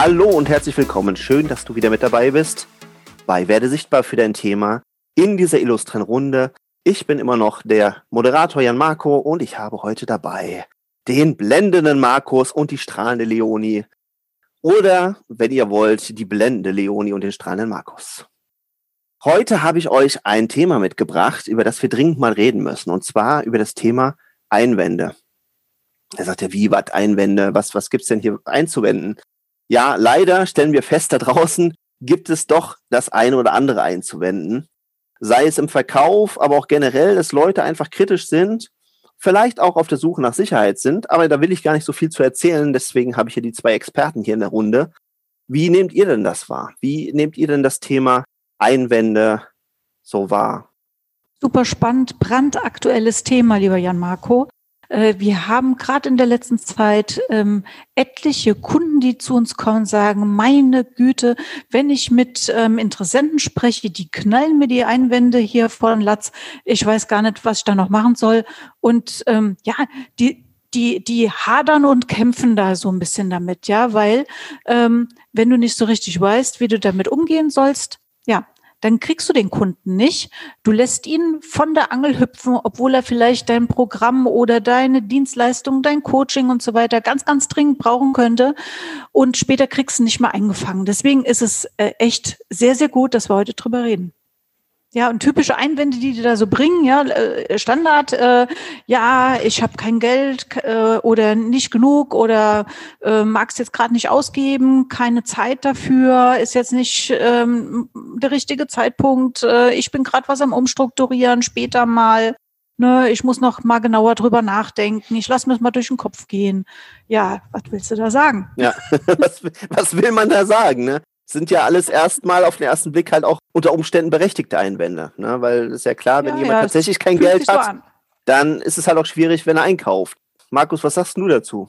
Hallo und herzlich willkommen. Schön, dass du wieder mit dabei bist bei Werde sichtbar für dein Thema in dieser illustren Runde. Ich bin immer noch der Moderator Jan Marco und ich habe heute dabei den blendenden Markus und die strahlende Leonie. Oder, wenn ihr wollt, die blendende Leonie und den strahlenden Markus. Heute habe ich euch ein Thema mitgebracht, über das wir dringend mal reden müssen. Und zwar über das Thema Einwände. Er sagt ja, wie, was Einwände? Was, was gibt's denn hier einzuwenden? Ja, leider stellen wir fest, da draußen gibt es doch das eine oder andere einzuwenden. Sei es im Verkauf, aber auch generell, dass Leute einfach kritisch sind, vielleicht auch auf der Suche nach Sicherheit sind, aber da will ich gar nicht so viel zu erzählen, deswegen habe ich hier die zwei Experten hier in der Runde. Wie nehmt ihr denn das wahr? Wie nehmt ihr denn das Thema Einwände so wahr? Super spannend, brandaktuelles Thema, lieber Jan Marco. Äh, wir haben gerade in der letzten Zeit ähm, etliche Kunden, die zu uns kommen, sagen, meine Güte, wenn ich mit ähm, Interessenten spreche, die knallen mir die Einwände hier vor den Latz. Ich weiß gar nicht, was ich da noch machen soll. Und ähm, ja, die, die, die hadern und kämpfen da so ein bisschen damit, ja, weil ähm, wenn du nicht so richtig weißt, wie du damit umgehen sollst, ja, dann kriegst du den Kunden nicht. Du lässt ihn von der Angel hüpfen, obwohl er vielleicht dein Programm oder deine Dienstleistung, dein Coaching und so weiter ganz, ganz dringend brauchen könnte. Und später kriegst du nicht mehr eingefangen. Deswegen ist es äh, echt sehr, sehr gut, dass wir heute drüber reden. Ja, und typische Einwände, die die da so bringen, ja, äh, Standard, äh, ja, ich habe kein Geld äh, oder nicht genug oder äh, mag es jetzt gerade nicht ausgeben, keine Zeit dafür, ist jetzt nicht ähm, der richtige Zeitpunkt, äh, ich bin gerade was am Umstrukturieren, später mal, ne, ich muss noch mal genauer drüber nachdenken, ich lasse mir mal durch den Kopf gehen. Ja, was willst du da sagen? Ja, was, was will man da sagen, ne? Sind ja alles erstmal auf den ersten Blick halt auch unter Umständen berechtigte Einwände. Ne? Weil es ist ja klar, wenn ja, jemand ja, tatsächlich kein Geld hat, so dann ist es halt auch schwierig, wenn er einkauft. Markus, was sagst du dazu?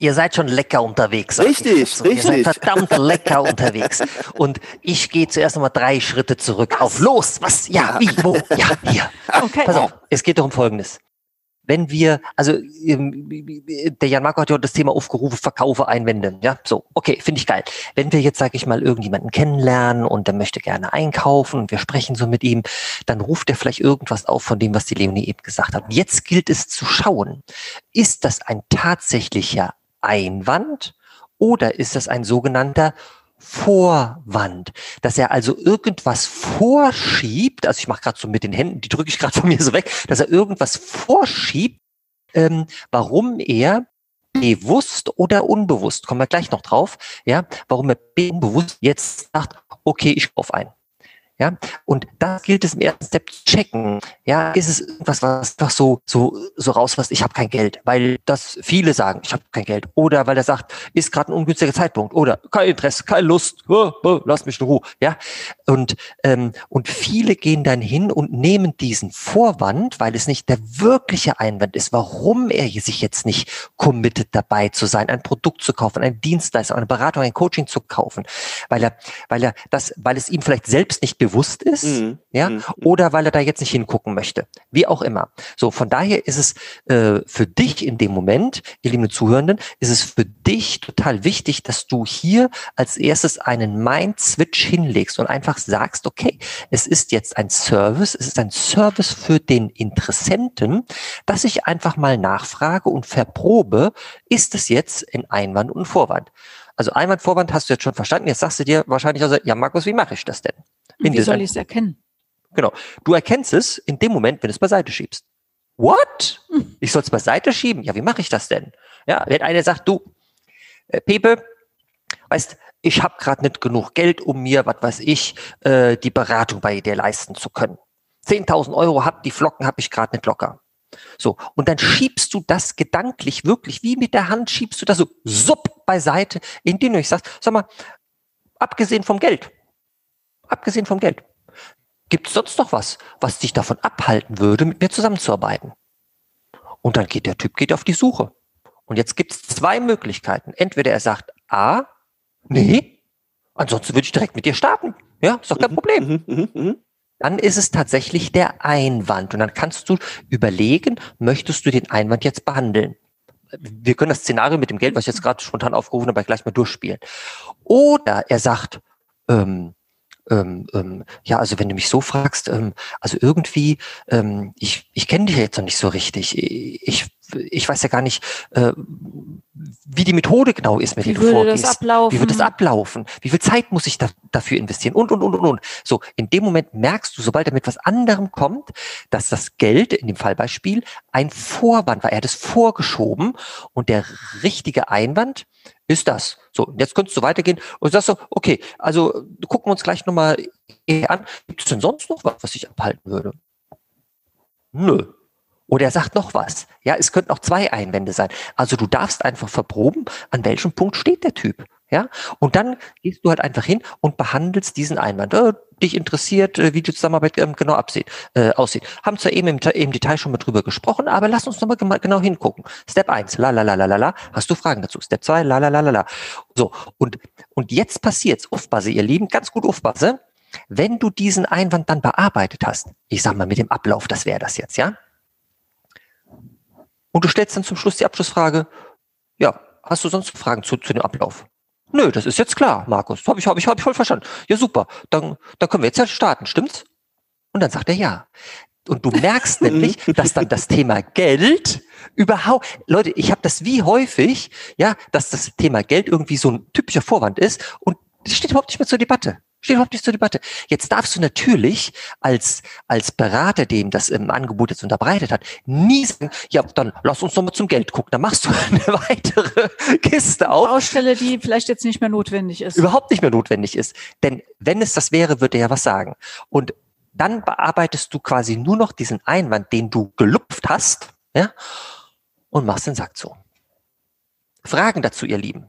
Ihr seid schon lecker unterwegs. Richtig, so. richtig. Ihr seid verdammt lecker unterwegs. Und ich gehe zuerst nochmal drei Schritte zurück was? auf los. Was? Ja, wie, wo? Ja, hier. Okay. Pass auf, es geht doch um Folgendes wenn wir, also ähm, der Jan Marco hat ja das Thema aufgerufen, Verkaufe, Einwände, ja, so, okay, finde ich geil. Wenn wir jetzt, sage ich mal, irgendjemanden kennenlernen und der möchte gerne einkaufen und wir sprechen so mit ihm, dann ruft er vielleicht irgendwas auf von dem, was die Leonie eben gesagt hat. Jetzt gilt es zu schauen, ist das ein tatsächlicher Einwand oder ist das ein sogenannter Vorwand, dass er also irgendwas vorschiebt, also ich mache gerade so mit den Händen, die drücke ich gerade von mir so weg, dass er irgendwas vorschiebt, ähm, warum er bewusst oder unbewusst, kommen wir gleich noch drauf, ja, warum er unbewusst jetzt sagt, okay, ich kaufe ein. Ja, und das gilt es im ersten Step zu checken. Ja, ist es irgendwas, was einfach so, so, so rausfasst, ich habe kein Geld, weil das viele sagen, ich habe kein Geld. Oder weil er sagt, ist gerade ein ungünstiger Zeitpunkt. Oder kein Interesse, keine Lust, oh, oh, lass mich in Ruhe. Ja, und, ähm, und viele gehen dann hin und nehmen diesen Vorwand, weil es nicht der wirkliche Einwand ist, warum er sich jetzt nicht committed dabei zu sein, ein Produkt zu kaufen, ein Dienstleister, eine Beratung, ein Coaching zu kaufen, weil er, weil er das, weil es ihm vielleicht selbst nicht ist, mhm. ja, mhm. oder weil er da jetzt nicht hingucken möchte. Wie auch immer. So, von daher ist es äh, für dich in dem Moment, ihr lieben Zuhörenden, ist es für dich total wichtig, dass du hier als erstes einen Mind-Switch hinlegst und einfach sagst, okay, es ist jetzt ein Service, es ist ein Service für den Interessenten, dass ich einfach mal nachfrage und verprobe, ist es jetzt ein Einwand und Vorwand? Also Einwand, Vorwand hast du jetzt schon verstanden. Jetzt sagst du dir wahrscheinlich also, ja Markus, wie mache ich das denn? Wie soll ich es erkennen? Genau. Du erkennst es in dem Moment, wenn du es beiseite schiebst. What? Hm. Ich soll es beiseite schieben? Ja, wie mache ich das denn? Ja, wenn einer sagt, du, äh, Pepe, weißt, ich habe gerade nicht genug Geld, um mir, was weiß ich, äh, die Beratung bei dir leisten zu können. 10.000 Euro hab, die Flocken habe ich gerade nicht locker. So, und dann schiebst du das gedanklich wirklich, wie mit der Hand schiebst du das so supp beiseite, indem du ich sagst, sag mal, Abgesehen vom Geld. Abgesehen vom Geld. Gibt es sonst noch was, was dich davon abhalten würde, mit mir zusammenzuarbeiten? Und dann geht der Typ geht auf die Suche. Und jetzt gibt es zwei Möglichkeiten. Entweder er sagt, A, nee, ansonsten würde ich direkt mit dir starten. Ja, ist doch kein mhm, Problem. Mhm, mhm, dann ist es tatsächlich der Einwand. Und dann kannst du überlegen, möchtest du den Einwand jetzt behandeln? Wir können das Szenario mit dem Geld, was ich jetzt gerade spontan aufgerufen habe, gleich mal durchspielen. Oder er sagt, ähm, ähm, ähm, ja, also wenn du mich so fragst, ähm, also irgendwie, ähm, ich, ich kenne dich jetzt noch nicht so richtig. Ich, ich weiß ja gar nicht, äh, wie die Methode genau ist, mit wie der du vorgehst. Das ablaufen? Wie wird das ablaufen? Wie viel Zeit muss ich da, dafür investieren? Und, und, und, und, und. So, in dem Moment merkst du, sobald er mit was anderem kommt, dass das Geld, in dem Fallbeispiel, ein Vorwand war. Er hat es vorgeschoben und der richtige Einwand ist das. So, jetzt könntest du weitergehen und sagst so, okay, also gucken wir uns gleich nochmal an. Gibt es denn sonst noch was, was ich abhalten würde? Nö. Oder er sagt noch was. Ja, es könnten auch zwei Einwände sein. Also du darfst einfach verproben, an welchem Punkt steht der Typ. Ja, und dann gehst du halt einfach hin und behandelst diesen Einwand. Äh, dich interessiert, äh, wie die Zusammenarbeit ähm, genau absieht, äh, aussieht. Haben zwar eben im, im, Detail schon mal drüber gesprochen, aber lass uns nochmal genau hingucken. Step eins, la la la la la la. Hast du Fragen dazu? Step zwei, la la la la la. So, und, und jetzt passiert's, Aufpasse, ihr Lieben, ganz gut Aufpasse. Wenn du diesen Einwand dann bearbeitet hast, ich sag mal mit dem Ablauf, das wäre das jetzt, ja? Und du stellst dann zum Schluss die Abschlussfrage, ja, hast du sonst Fragen zu, zu dem Ablauf? Nö, das ist jetzt klar, Markus. Habe ich, hab ich, hab ich voll verstanden. Ja, super. Dann, dann können wir jetzt ja starten, stimmt's? Und dann sagt er ja. Und du merkst nämlich, dass dann das Thema Geld überhaupt, Leute, ich habe das wie häufig, ja, dass das Thema Geld irgendwie so ein typischer Vorwand ist und das steht überhaupt nicht mehr zur Debatte. Steht überhaupt nicht zur Debatte. Jetzt darfst du natürlich als, als Berater, dem das im Angebot jetzt unterbreitet hat, nie sagen, ja, dann lass uns nochmal zum Geld gucken. Dann machst du eine weitere Kiste auf. Baustelle, die vielleicht jetzt nicht mehr notwendig ist. Überhaupt nicht mehr notwendig ist. Denn wenn es das wäre, würde er ja was sagen. Und dann bearbeitest du quasi nur noch diesen Einwand, den du gelupft hast, ja, und machst den Sack zu. Fragen dazu, ihr Lieben.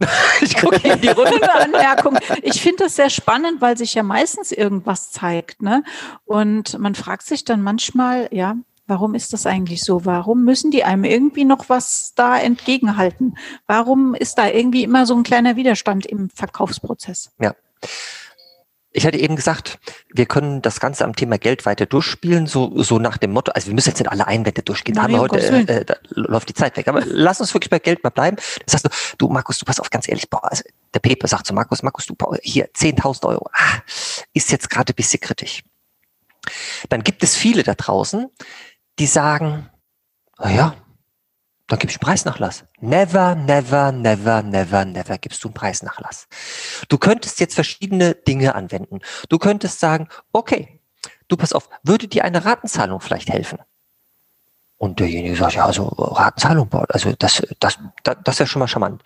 ich gucke in die Runde. Anmerkung. Ich finde das sehr spannend, weil sich ja meistens irgendwas zeigt. Ne? Und man fragt sich dann manchmal, ja, warum ist das eigentlich so? Warum müssen die einem irgendwie noch was da entgegenhalten? Warum ist da irgendwie immer so ein kleiner Widerstand im Verkaufsprozess? Ja. Ich hatte eben gesagt, wir können das Ganze am Thema Geld weiter durchspielen, so, so nach dem Motto, also wir müssen jetzt nicht alle Einwände durchgehen, da, haben wir heute, äh, da läuft die Zeit weg, aber lass uns wirklich bei Geld mal bleiben. Das heißt, du, du Markus, du pass auf, ganz ehrlich, boah, also der Pepe sagt zu Markus, Markus, du, hier, 10.000 Euro, ah, ist jetzt gerade ein bisschen kritisch. Dann gibt es viele da draußen, die sagen, naja, dann gibst du einen Preisnachlass. Never, never, never, never, never gibst du einen Preisnachlass. Du könntest jetzt verschiedene Dinge anwenden. Du könntest sagen, okay, du pass auf, würde dir eine Ratenzahlung vielleicht helfen? Und derjenige sagt, ja, also Ratenzahlung, also das, das, das, das ist ja schon mal charmant.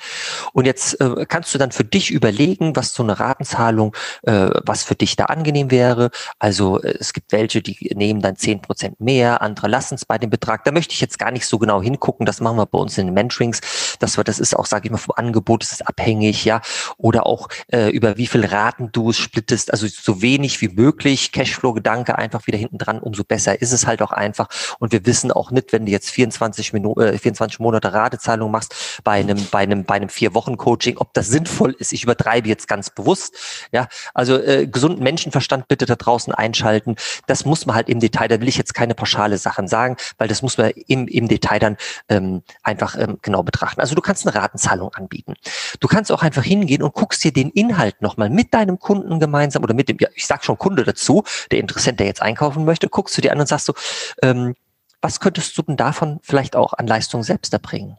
Und jetzt äh, kannst du dann für dich überlegen, was so eine Ratenzahlung, äh, was für dich da angenehm wäre. Also äh, es gibt welche, die nehmen dann zehn Prozent mehr, andere lassen es bei dem Betrag. Da möchte ich jetzt gar nicht so genau hingucken. Das machen wir bei uns in den Mentorings. Das, das ist auch, sage ich mal, vom Angebot ist es abhängig, ja. Oder auch äh, über wie viel Raten du es splittest. Also so wenig wie möglich. Cashflow-Gedanke einfach wieder hinten dran, umso besser ist es halt auch einfach. Und wir wissen auch nicht, wenn du jetzt 24, Minuten, äh, 24 Monate Ratezahlung machst bei einem, bei einem, bei einem vier Wochen Coaching, ob das sinnvoll ist. Ich übertreibe jetzt ganz bewusst. Ja, also äh, gesunden Menschenverstand bitte da draußen einschalten. Das muss man halt im Detail. Da will ich jetzt keine pauschale Sachen sagen, weil das muss man im, im Detail dann ähm, einfach ähm, genau betrachten. Also du kannst eine Ratenzahlung anbieten. Du kannst auch einfach hingehen und guckst dir den Inhalt nochmal mit deinem Kunden gemeinsam oder mit dem, ja, ich sag schon Kunde dazu, der Interessent, der jetzt einkaufen möchte, guckst du dir an und sagst so, ähm, was könntest du denn davon vielleicht auch an Leistung selbst erbringen?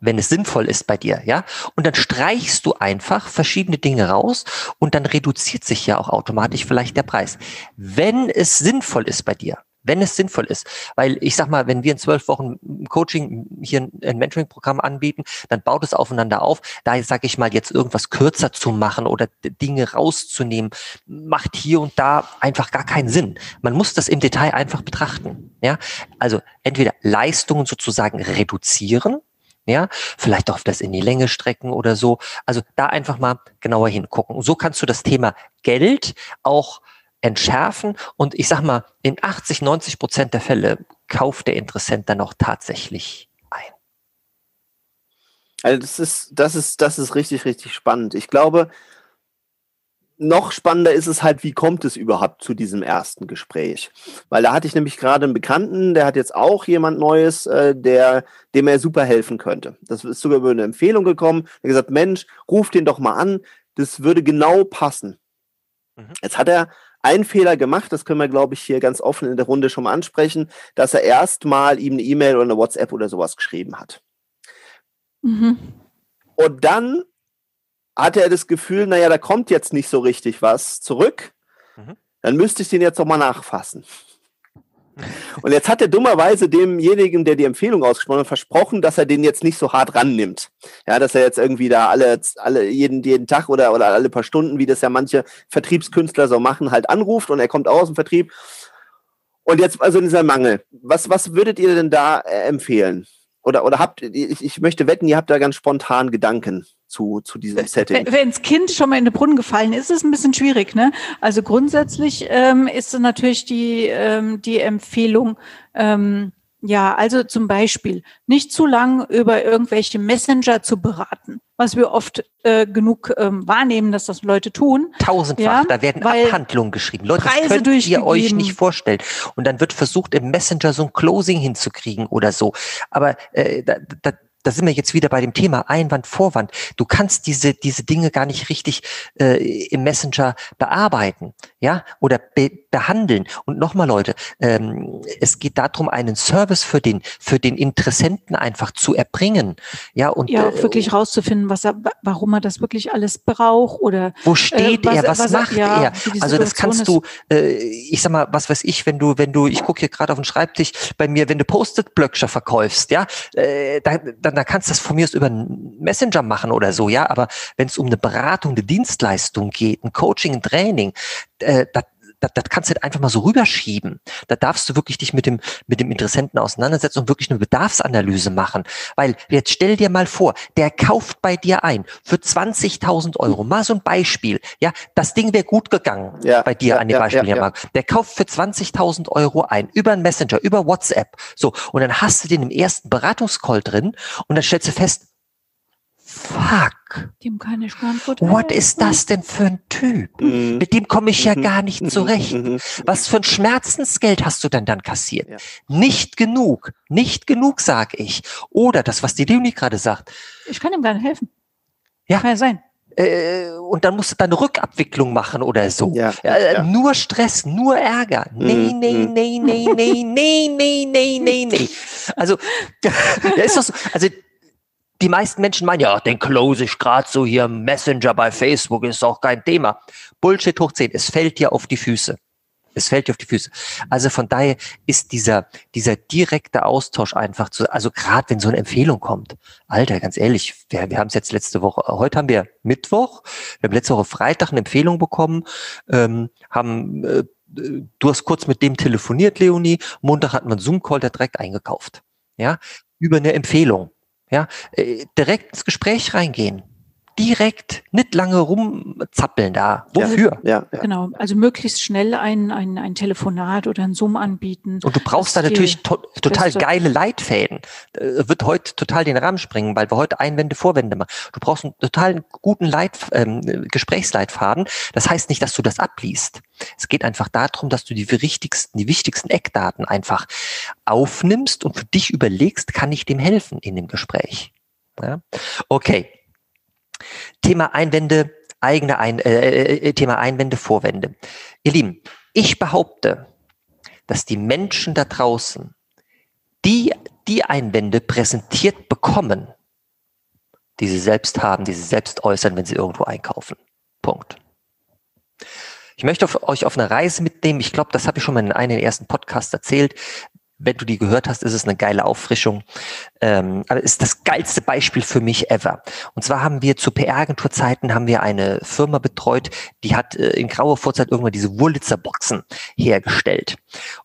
wenn es sinnvoll ist bei dir, ja. Und dann streichst du einfach verschiedene Dinge raus und dann reduziert sich ja auch automatisch vielleicht der Preis. Wenn es sinnvoll ist bei dir, wenn es sinnvoll ist. Weil ich sag mal, wenn wir in zwölf Wochen Coaching hier ein Mentoring-Programm anbieten, dann baut es aufeinander auf. Da sage ich mal, jetzt irgendwas kürzer zu machen oder Dinge rauszunehmen, macht hier und da einfach gar keinen Sinn. Man muss das im Detail einfach betrachten. Ja, also entweder Leistungen sozusagen reduzieren, Ja, vielleicht auch das in die Länge strecken oder so. Also da einfach mal genauer hingucken. So kannst du das Thema Geld auch entschärfen und ich sag mal, in 80, 90 Prozent der Fälle kauft der Interessent dann auch tatsächlich ein. Also das ist, das ist, das ist richtig, richtig spannend. Ich glaube, noch spannender ist es halt, wie kommt es überhaupt zu diesem ersten Gespräch? Weil da hatte ich nämlich gerade einen Bekannten, der hat jetzt auch jemand Neues, äh, der, dem er super helfen könnte. Das ist sogar über eine Empfehlung gekommen. Er hat gesagt, Mensch, ruf den doch mal an, das würde genau passen. Mhm. Jetzt hat er einen Fehler gemacht, das können wir, glaube ich, hier ganz offen in der Runde schon mal ansprechen, dass er erstmal ihm eine E-Mail oder eine WhatsApp oder sowas geschrieben hat. Mhm. Und dann hatte er das Gefühl, naja, da kommt jetzt nicht so richtig was zurück, mhm. dann müsste ich den jetzt doch mal nachfassen. Und jetzt hat er dummerweise demjenigen, der die Empfehlung ausgesprochen hat, versprochen, dass er den jetzt nicht so hart rannimmt. Ja, dass er jetzt irgendwie da alle, alle jeden, jeden Tag oder, oder alle paar Stunden, wie das ja manche Vertriebskünstler so machen, halt anruft und er kommt aus dem Vertrieb. Und jetzt also dieser Mangel. Was, was würdet ihr denn da äh, empfehlen? Oder, oder habt, ich, ich möchte wetten, ihr habt da ganz spontan Gedanken zu, zu diesem Setting. Wenn das Kind schon mal in den Brunnen gefallen ist, ist es ein bisschen schwierig. Ne? Also grundsätzlich ähm, ist natürlich die, ähm, die Empfehlung, ähm, ja, also zum Beispiel nicht zu lang über irgendwelche Messenger zu beraten, was wir oft äh, genug ähm, wahrnehmen, dass das Leute tun. Tausendfach, ja, da werden Abhandlungen geschrieben. Leute, das könnt ihr euch nicht vorstellen. Und dann wird versucht, im Messenger so ein Closing hinzukriegen oder so. Aber äh, da, da, da sind wir jetzt wieder bei dem Thema Einwand, Vorwand. Du kannst diese, diese Dinge gar nicht richtig äh, im Messenger bearbeiten, ja, oder be behandeln. Und nochmal, Leute, ähm, es geht darum, einen Service für den, für den Interessenten einfach zu erbringen, ja, und ja, äh, wirklich rauszufinden, was er, warum er das wirklich alles braucht oder wo steht äh, was, er, was, was macht ja, er? Also das kannst du, äh, ich sag mal, was weiß ich, wenn du, wenn du, ich gucke hier gerade auf den Schreibtisch bei mir, wenn du Post-it-Blöckscher verkaufst, ja, äh, da, da dann, dann kannst du das von mir aus über einen Messenger machen oder so, ja. Aber wenn es um eine Beratung, eine Dienstleistung geht, ein Coaching, ein Training, äh, das, das, das kannst du halt einfach mal so rüberschieben. Da darfst du wirklich dich mit dem, mit dem Interessenten auseinandersetzen und wirklich eine Bedarfsanalyse machen. Weil jetzt stell dir mal vor, der kauft bei dir ein für 20.000 Euro. Mal so ein Beispiel. Ja, das Ding wäre gut gegangen ja, bei dir ja, an dem ja, Beispiel ja, ja. Der kauft für 20.000 Euro ein über einen Messenger, über WhatsApp. So. Und dann hast du den im ersten Beratungscall drin und dann stellst du fest, fuck. Dem keine What ist das denn für ein Typ? Mhm. Mit dem komme ich ja mhm. gar nicht zurecht. Mhm. Was für ein Schmerzensgeld hast du denn dann kassiert? Ja. Nicht genug. Nicht genug, sag ich. Oder das, was die Leonie gerade sagt. Ich kann ihm gar nicht helfen. Ja. Kann ja sein. Äh, und dann musst du dann Rückabwicklung machen oder so. Ja, äh, ja. Nur Stress, nur Ärger. Nee, nee, nee, nee, nee, nee, nee, nee, nee, nee. Also, ja, ist doch so. Also, die meisten Menschen meinen, ja, den close ich gerade so hier Messenger bei Facebook, ist auch kein Thema. Bullshit hoch 10, es fällt dir auf die Füße. Es fällt dir auf die Füße. Also von daher ist dieser, dieser direkte Austausch einfach zu, also gerade wenn so eine Empfehlung kommt. Alter, ganz ehrlich, wir, wir haben es jetzt letzte Woche, heute haben wir Mittwoch, wir haben letzte Woche Freitag eine Empfehlung bekommen, ähm, haben, äh, du hast kurz mit dem telefoniert, Leonie, Montag hatten wir einen Zoom-Call, der direkt eingekauft. Ja, über eine Empfehlung. Ja, äh, direkt ins Gespräch reingehen. Direkt, nicht lange rumzappeln da. Wofür? Ja, ja, Genau, also möglichst schnell ein, ein, ein Telefonat oder ein Zoom anbieten. Und du brauchst da natürlich to total geile Leitfäden. Äh, wird heute total den Rahmen springen, weil wir heute Einwände, Vorwände machen. Du brauchst einen total guten Leit ähm, Gesprächsleitfaden. Das heißt nicht, dass du das abliest. Es geht einfach darum, dass du die wichtigsten, die wichtigsten Eckdaten einfach aufnimmst und für dich überlegst, kann ich dem helfen in dem Gespräch. Ja? Okay. Thema Einwände, eigene Ein äh, äh, äh, Thema Einwände, Vorwände. Ihr Lieben, ich behaupte, dass die Menschen da draußen die, die Einwände präsentiert bekommen, die sie selbst haben, die sie selbst äußern, wenn sie irgendwo einkaufen. Punkt. Ich möchte auf, euch auf eine Reise mitnehmen. Ich glaube, das habe ich schon mal in einem ersten Podcasts erzählt. Wenn du die gehört hast, ist es eine geile Auffrischung. Ähm, aber ist das geilste Beispiel für mich ever. Und zwar haben wir zu PR-Agenturzeiten haben wir eine Firma betreut, die hat äh, in grauer Vorzeit irgendwann diese Wurlitzer Boxen hergestellt.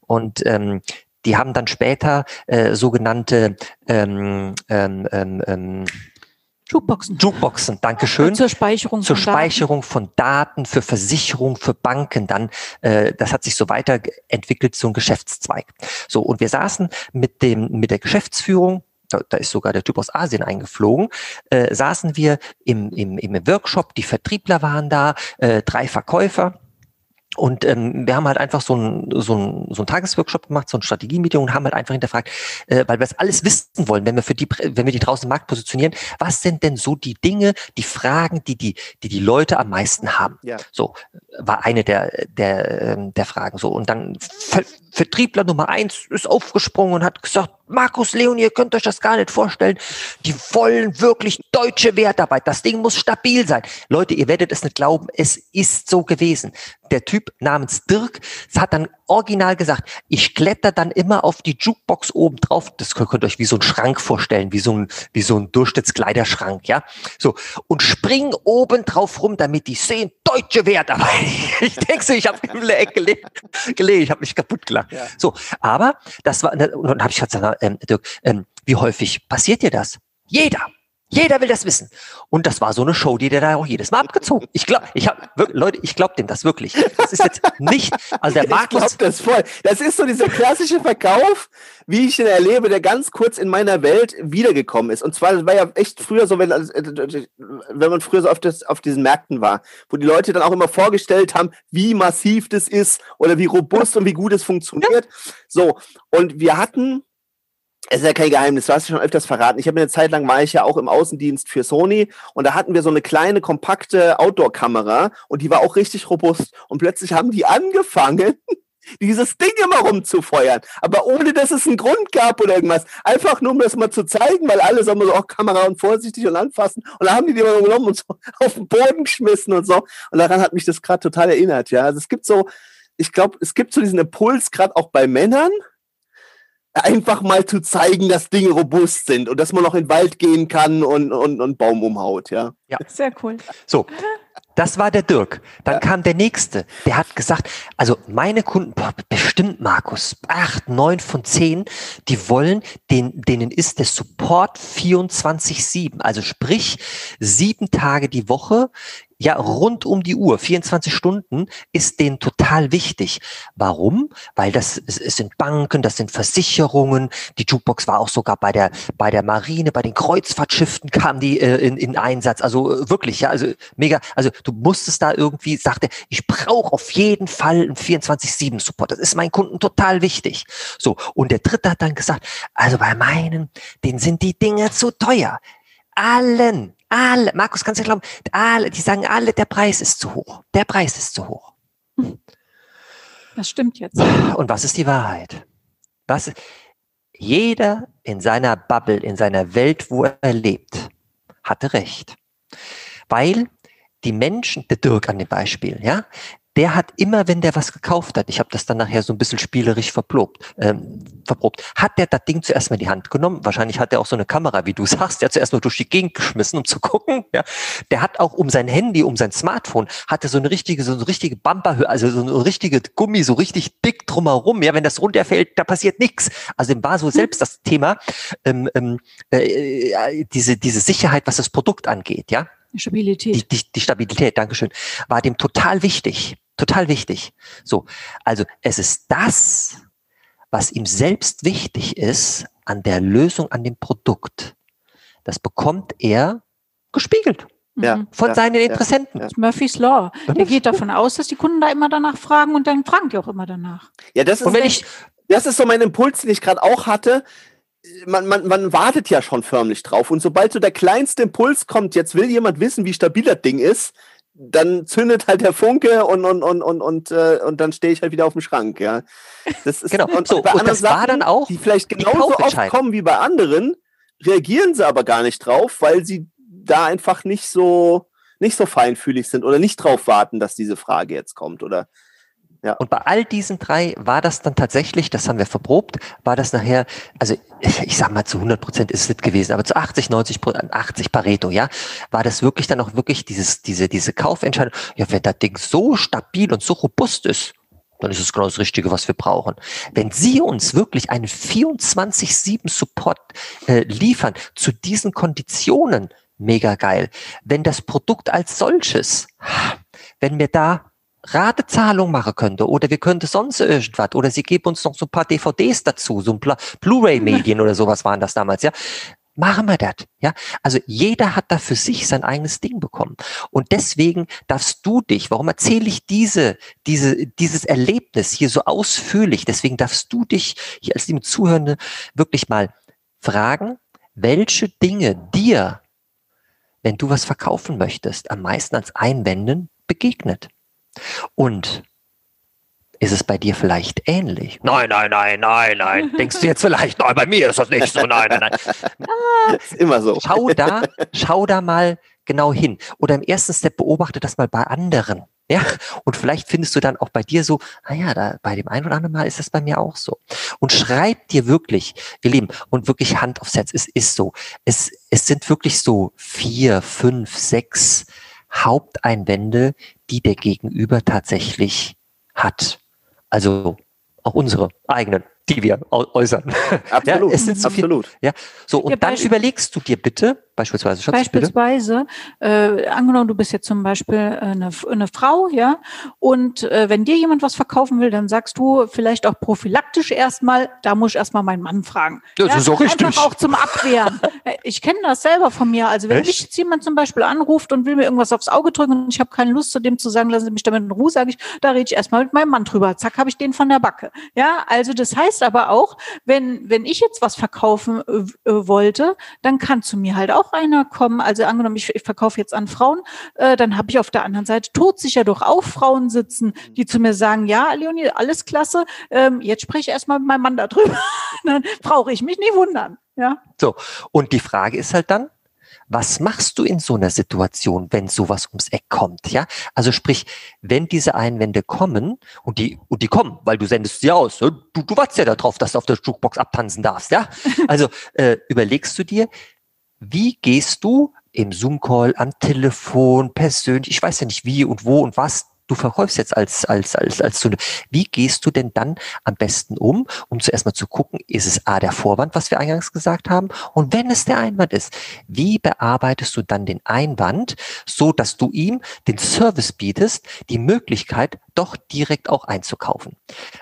Und ähm, die haben dann später äh, sogenannte ähm, ähm, ähm, ähm Jukeboxen. Jukeboxen, Dankeschön. Zur Speicherung Zur von Speicherung Daten. von Daten, für Versicherung, für Banken dann. Äh, das hat sich so weiterentwickelt zu einem Geschäftszweig. So, und wir saßen mit dem, mit der Geschäftsführung da, da ist sogar der Typ aus Asien eingeflogen, äh, saßen wir im, im, im Workshop, die Vertriebler waren da, äh, drei Verkäufer und ähm, wir haben halt einfach so ein, so ein, so ein Tagesworkshop gemacht, so ein Strategie-Meeting und haben halt einfach hinterfragt, äh, weil wir das alles wissen wollen, wenn wir für die, wenn wir die draußen im Markt positionieren, was sind denn so die Dinge, die Fragen, die die, die, die Leute am meisten haben? Ja. So war eine der, der, ähm, der Fragen so. Und dann Ver Vertriebler Nummer eins ist aufgesprungen und hat gesagt, Markus Leon, ihr könnt euch das gar nicht vorstellen. Die wollen wirklich deutsche Wertarbeit. Das Ding muss stabil sein. Leute, ihr werdet es nicht glauben, es ist so gewesen. Der Typ namens Dirk hat dann original gesagt, ich kletter dann immer auf die Jukebox oben drauf. Das könnt ihr euch wie so ein Schrank vorstellen, wie so ein, wie so ein Durchschnittskleiderschrank, ja. So. Und spring oben drauf rum, damit die sehen, deutsche Wertarbeit. Ich denke so, ich habe gelegen, gelegen, ich habe mich kaputt gelacht. Ja. So. Aber das war, und dann habe ich gesagt, ähm, Dirk, ähm, wie häufig passiert dir das? Jeder. Jeder will das wissen. Und das war so eine Show, die der da auch jedes Mal abgezogen. Ich glaube, ich habe Leute, ich glaube dem das wirklich. Das ist jetzt nicht, also der Markus. Ich glaube das voll. Das ist so dieser klassische Verkauf, wie ich ihn erlebe, der ganz kurz in meiner Welt wiedergekommen ist. Und zwar, das war ja echt früher so, wenn, äh, wenn man früher so auf, das, auf diesen Märkten war, wo die Leute dann auch immer vorgestellt haben, wie massiv das ist oder wie robust und wie gut es funktioniert. So. Und wir hatten es ist ja kein Geheimnis, du hast ja schon öfters verraten. Ich habe eine Zeit lang war ich ja auch im Außendienst für Sony und da hatten wir so eine kleine kompakte Outdoor-Kamera und die war auch richtig robust. Und plötzlich haben die angefangen, dieses Ding immer rumzufeuern, aber ohne dass es einen Grund gab oder irgendwas. Einfach nur, um das mal zu zeigen, weil alle sagen so, auch oh, Kamera und vorsichtig und anfassen. Und da haben die die immer genommen und so auf den Boden geschmissen und so. Und daran hat mich das gerade total erinnert. Ja, also es gibt so, ich glaube, es gibt so diesen Impuls gerade auch bei Männern einfach mal zu zeigen, dass Dinge robust sind und dass man noch in den Wald gehen kann und, und, und Baum umhaut, ja. Ja, sehr cool. So, das war der Dirk. Dann ja. kam der nächste. Der hat gesagt, also meine Kunden, boah, bestimmt Markus, acht, neun von zehn, die wollen, den, denen ist der Support 24-7. Also sprich, sieben Tage die Woche ja rund um die Uhr, 24 Stunden, ist denen total wichtig. Warum? Weil das es, sind Banken, das sind Versicherungen. Die Jukebox war auch sogar bei der bei der Marine, bei den Kreuzfahrtschiffen kam die äh, in, in Einsatz. Also äh, wirklich, ja, also mega. Also du musstest da irgendwie, sagte, ich brauche auf jeden Fall einen 24/7 Support. Das ist meinen Kunden total wichtig. So und der Dritte hat dann gesagt, also bei meinen, denen sind die Dinge zu teuer. Allen alle, Markus, kannst du glauben, alle, die sagen alle, der Preis ist zu hoch. Der Preis ist zu hoch. Das stimmt jetzt. Und was ist die Wahrheit? Was, jeder in seiner Bubble, in seiner Welt, wo er lebt, hatte recht. Weil die Menschen, der Dirk an dem Beispiel, ja, der hat immer, wenn der was gekauft hat, ich habe das dann nachher so ein bisschen spielerisch verprobt, ähm, verprobt, hat der das Ding zuerst mal in die Hand genommen. Wahrscheinlich hat er auch so eine Kamera, wie du sagst, der hat zuerst mal durch die Gegend geschmissen, um zu gucken. Ja. Der hat auch um sein Handy, um sein Smartphone, hatte so eine richtige, so eine richtige Bumper, also so eine richtige Gummi, so richtig dick drumherum. Ja, wenn das runterfällt, da passiert nichts. Also dem war so selbst das Thema, ähm, ähm, äh, diese, diese Sicherheit, was das Produkt angeht, ja. Stabilität. Die, die, die Stabilität, Dankeschön, war dem total wichtig. Total wichtig. So, also es ist das, was ihm selbst wichtig ist an der Lösung, an dem Produkt. Das bekommt er gespiegelt. Ja, von ja, seinen Interessenten. Ja, Murphy's Law. Der geht davon aus, dass die Kunden da immer danach fragen und dann fragen die auch immer danach. Ja, das ist, ich, das ist so mein Impuls, den ich gerade auch hatte. Man, man, man wartet ja schon förmlich drauf. Und sobald so der kleinste Impuls kommt, jetzt will jemand wissen, wie stabil das Ding ist, dann zündet halt der Funke und und und und und, äh, und dann stehe ich halt wieder auf dem Schrank, ja. Das ist genau. Und, so, bei und das Sachen, war dann auch die vielleicht genauso die oft kommen wie bei anderen, reagieren sie aber gar nicht drauf, weil sie da einfach nicht so nicht so feinfühlig sind oder nicht drauf warten, dass diese Frage jetzt kommt oder ja. Und bei all diesen drei war das dann tatsächlich, das haben wir verprobt, war das nachher, also ich sag mal zu 100 Prozent ist es nicht gewesen, aber zu 80, 90%, 80 Pareto, ja, war das wirklich dann auch wirklich dieses, diese, diese Kaufentscheidung, ja, wenn das Ding so stabil und so robust ist, dann ist es genau das Richtige, was wir brauchen. Wenn Sie uns wirklich einen 24-7 Support äh, liefern zu diesen Konditionen, mega geil. Wenn das Produkt als solches, wenn wir da Ratezahlung machen könnte oder wir könnte sonst irgendwas oder sie geben uns noch so ein paar DVDs dazu, so ein Blu-ray-Medien oder sowas waren das damals, ja machen wir das. Ja, also jeder hat da für sich sein eigenes Ding bekommen. Und deswegen darfst du dich, warum erzähle ich diese, diese, dieses Erlebnis hier so ausführlich? Deswegen darfst du dich hier als liebe Zuhörende wirklich mal fragen, welche Dinge dir, wenn du was verkaufen möchtest, am meisten als Einwänden begegnet. Und ist es bei dir vielleicht ähnlich? Nein, nein, nein, nein, nein. Denkst du jetzt vielleicht, nein, bei mir ist das nicht so, nein, nein, nein. Ah, ist immer so. Schau da, schau da mal genau hin. Oder im ersten Step beobachte das mal bei anderen. Ja, und vielleicht findest du dann auch bei dir so, naja, ah da bei dem einen oder anderen Mal ist das bei mir auch so. Und schreib dir wirklich, ihr Lieben, und wirklich Hand aufs Herz, es ist so. Es, es sind wirklich so vier, fünf, sechs Haupteinwände, die der Gegenüber tatsächlich hat. Also auch unsere eigenen, die wir äußern. Absolut, ja, es sind so absolut. Viel, ja, so und ja, dann überlegst du dir bitte, beispielsweise, Schatz, beispielsweise, äh, angenommen, du bist jetzt zum Beispiel äh, eine, eine Frau, ja, und äh, wenn dir jemand was verkaufen will, dann sagst du vielleicht auch prophylaktisch erstmal, da muss ich erstmal meinen Mann fragen. Das ja, ist auch richtig. Einfach auch zum Abwehren. Äh, ich kenne das selber von mir. Also wenn Echt? mich jetzt jemand zum Beispiel anruft und will mir irgendwas aufs Auge drücken und ich habe keine Lust zu dem zu sagen, lassen Sie mich damit in Ruhe, sage ich, da rede ich erstmal mit meinem Mann drüber. Zack, habe ich den von der Backe. Ja, also das heißt aber auch, wenn, wenn ich jetzt was verkaufen äh, äh wollte, dann kann zu mir halt auch auch einer kommen, also angenommen, ich, ich verkaufe jetzt an Frauen, äh, dann habe ich auf der anderen Seite todsicher doch auch Frauen sitzen, die zu mir sagen, ja, Leonie, alles klasse, ähm, jetzt spreche ich erstmal mit meinem Mann darüber. dann brauche ich mich nie wundern. Ja. So, und die Frage ist halt dann, was machst du in so einer Situation, wenn sowas ums Eck kommt? Ja, also sprich, wenn diese Einwände kommen und die und die kommen, weil du sendest sie aus, ne? du, du wartest ja darauf, dass du auf der Jukebox abtanzen darfst, ja? Also äh, überlegst du dir, wie gehst du im Zoom-Call, am Telefon, persönlich, ich weiß ja nicht wie und wo und was du verkaufst jetzt als, als, als, als Kunde. Wie gehst du denn dann am besten um, um zuerst mal zu gucken, ist es A, der Vorwand, was wir eingangs gesagt haben? Und wenn es der Einwand ist, wie bearbeitest du dann den Einwand, so dass du ihm den Service bietest, die Möglichkeit, doch direkt auch einzukaufen?